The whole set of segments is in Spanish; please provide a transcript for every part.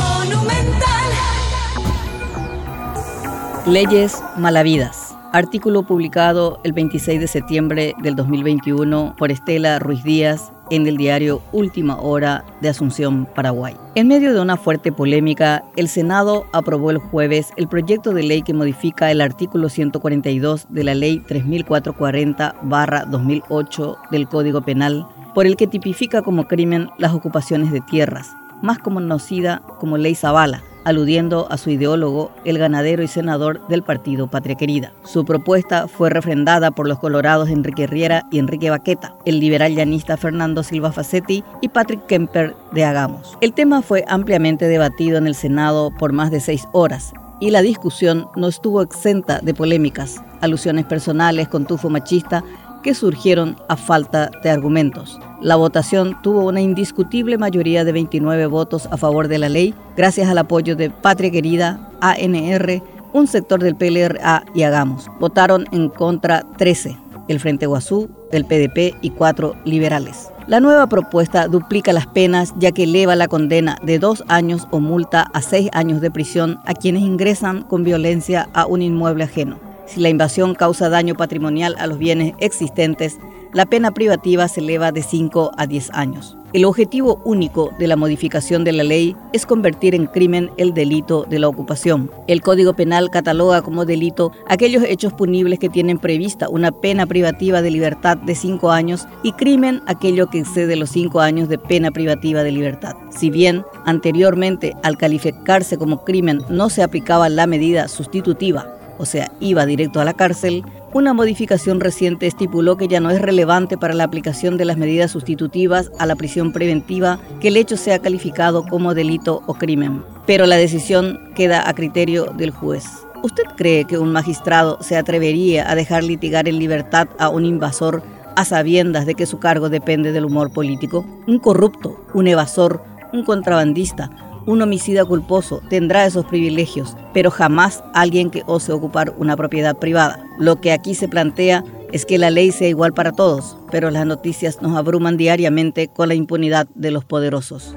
Monumental. Leyes malavidas. Artículo publicado el 26 de septiembre del 2021 por Estela Ruiz Díaz en el diario Última Hora de Asunción, Paraguay. En medio de una fuerte polémica, el Senado aprobó el jueves el proyecto de ley que modifica el artículo 142 de la Ley 3440-2008 del Código Penal, por el que tipifica como crimen las ocupaciones de tierras, más conocida como Ley Zavala, aludiendo a su ideólogo, el ganadero y senador del partido Patria Querida. Su propuesta fue refrendada por los colorados Enrique Riera y Enrique Baqueta, el liberal llanista Fernando Silva Facetti y Patrick Kemper de Agamos. El tema fue ampliamente debatido en el Senado por más de seis horas y la discusión no estuvo exenta de polémicas, alusiones personales con tufo machista que surgieron a falta de argumentos. La votación tuvo una indiscutible mayoría de 29 votos a favor de la ley, gracias al apoyo de Patria Querida, ANR, un sector del PLRA y Hagamos. Votaron en contra 13, el Frente Guazú, el PDP y cuatro liberales. La nueva propuesta duplica las penas ya que eleva la condena de dos años o multa a seis años de prisión a quienes ingresan con violencia a un inmueble ajeno. Si la invasión causa daño patrimonial a los bienes existentes, la pena privativa se eleva de 5 a 10 años. El objetivo único de la modificación de la ley es convertir en crimen el delito de la ocupación. El Código Penal cataloga como delito aquellos hechos punibles que tienen prevista una pena privativa de libertad de 5 años y crimen aquello que excede los 5 años de pena privativa de libertad. Si bien anteriormente al calificarse como crimen no se aplicaba la medida sustitutiva o sea, iba directo a la cárcel, una modificación reciente estipuló que ya no es relevante para la aplicación de las medidas sustitutivas a la prisión preventiva que el hecho sea calificado como delito o crimen. Pero la decisión queda a criterio del juez. ¿Usted cree que un magistrado se atrevería a dejar litigar en libertad a un invasor a sabiendas de que su cargo depende del humor político? Un corrupto, un evasor, un contrabandista, un homicida culposo tendrá esos privilegios, pero jamás alguien que ose ocupar una propiedad privada. Lo que aquí se plantea es que la ley sea igual para todos, pero las noticias nos abruman diariamente con la impunidad de los poderosos.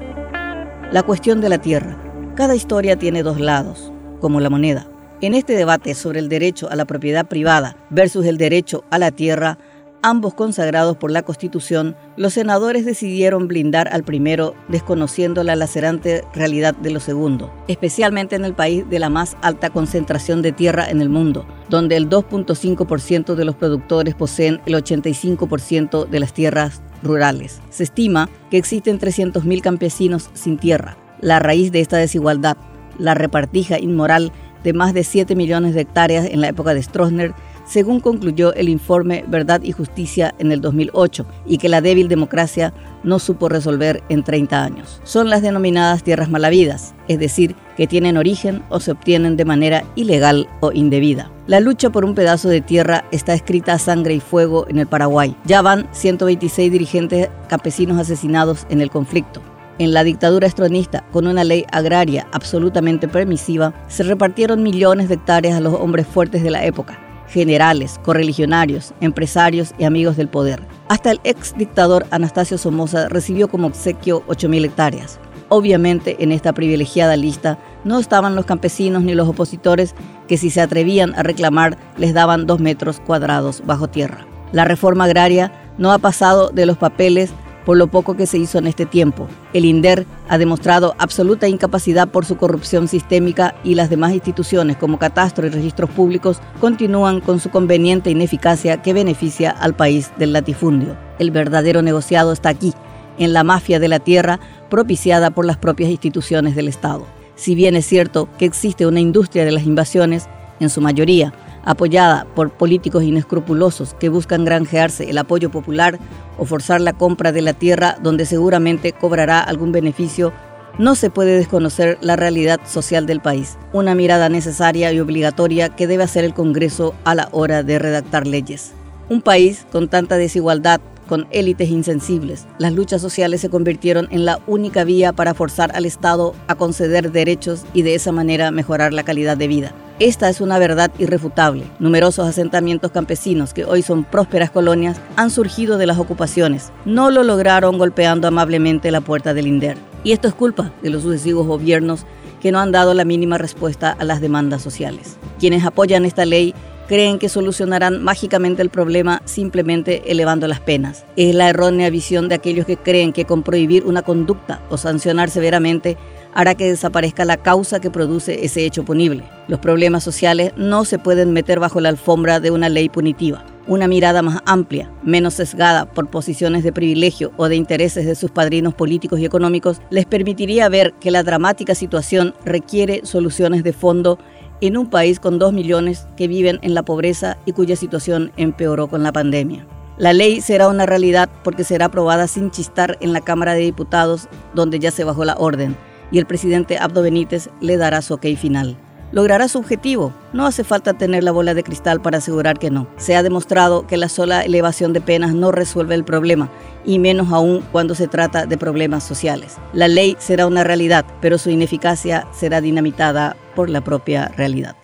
La cuestión de la tierra. Cada historia tiene dos lados, como la moneda. En este debate sobre el derecho a la propiedad privada versus el derecho a la tierra, ambos consagrados por la Constitución, los senadores decidieron blindar al primero desconociendo la lacerante realidad de lo segundo, especialmente en el país de la más alta concentración de tierra en el mundo, donde el 2.5% de los productores poseen el 85% de las tierras rurales. Se estima que existen 300.000 campesinos sin tierra. La raíz de esta desigualdad, la repartija inmoral de más de 7 millones de hectáreas en la época de Stroessner, según concluyó el informe Verdad y Justicia en el 2008, y que la débil democracia no supo resolver en 30 años. Son las denominadas tierras malavidas, es decir, que tienen origen o se obtienen de manera ilegal o indebida. La lucha por un pedazo de tierra está escrita a sangre y fuego en el Paraguay. Ya van 126 dirigentes campesinos asesinados en el conflicto. En la dictadura estronista, con una ley agraria absolutamente permisiva, se repartieron millones de hectáreas a los hombres fuertes de la época, generales, correligionarios, empresarios y amigos del poder. Hasta el ex dictador Anastasio Somoza recibió como obsequio 8.000 hectáreas. Obviamente en esta privilegiada lista no estaban los campesinos ni los opositores que si se atrevían a reclamar les daban dos metros cuadrados bajo tierra. La reforma agraria no ha pasado de los papeles por lo poco que se hizo en este tiempo. El INDER ha demostrado absoluta incapacidad por su corrupción sistémica y las demás instituciones como Catastro y Registros Públicos continúan con su conveniente ineficacia que beneficia al país del latifundio. El verdadero negociado está aquí, en la mafia de la tierra propiciada por las propias instituciones del Estado. Si bien es cierto que existe una industria de las invasiones, en su mayoría apoyada por políticos inescrupulosos que buscan granjearse el apoyo popular o forzar la compra de la tierra donde seguramente cobrará algún beneficio, no se puede desconocer la realidad social del país, una mirada necesaria y obligatoria que debe hacer el Congreso a la hora de redactar leyes. Un país con tanta desigualdad, con élites insensibles, las luchas sociales se convirtieron en la única vía para forzar al Estado a conceder derechos y de esa manera mejorar la calidad de vida. Esta es una verdad irrefutable. Numerosos asentamientos campesinos que hoy son prósperas colonias han surgido de las ocupaciones. No lo lograron golpeando amablemente la puerta del INDER. Y esto es culpa de los sucesivos gobiernos que no han dado la mínima respuesta a las demandas sociales. Quienes apoyan esta ley creen que solucionarán mágicamente el problema simplemente elevando las penas. Es la errónea visión de aquellos que creen que con prohibir una conducta o sancionar severamente hará que desaparezca la causa que produce ese hecho punible. Los problemas sociales no se pueden meter bajo la alfombra de una ley punitiva. Una mirada más amplia, menos sesgada por posiciones de privilegio o de intereses de sus padrinos políticos y económicos, les permitiría ver que la dramática situación requiere soluciones de fondo en un país con dos millones que viven en la pobreza y cuya situación empeoró con la pandemia. La ley será una realidad porque será aprobada sin chistar en la Cámara de Diputados, donde ya se bajó la orden, y el presidente Abdo Benítez le dará su ok final. Logrará su objetivo. No hace falta tener la bola de cristal para asegurar que no. Se ha demostrado que la sola elevación de penas no resuelve el problema, y menos aún cuando se trata de problemas sociales. La ley será una realidad, pero su ineficacia será dinamitada por la propia realidad.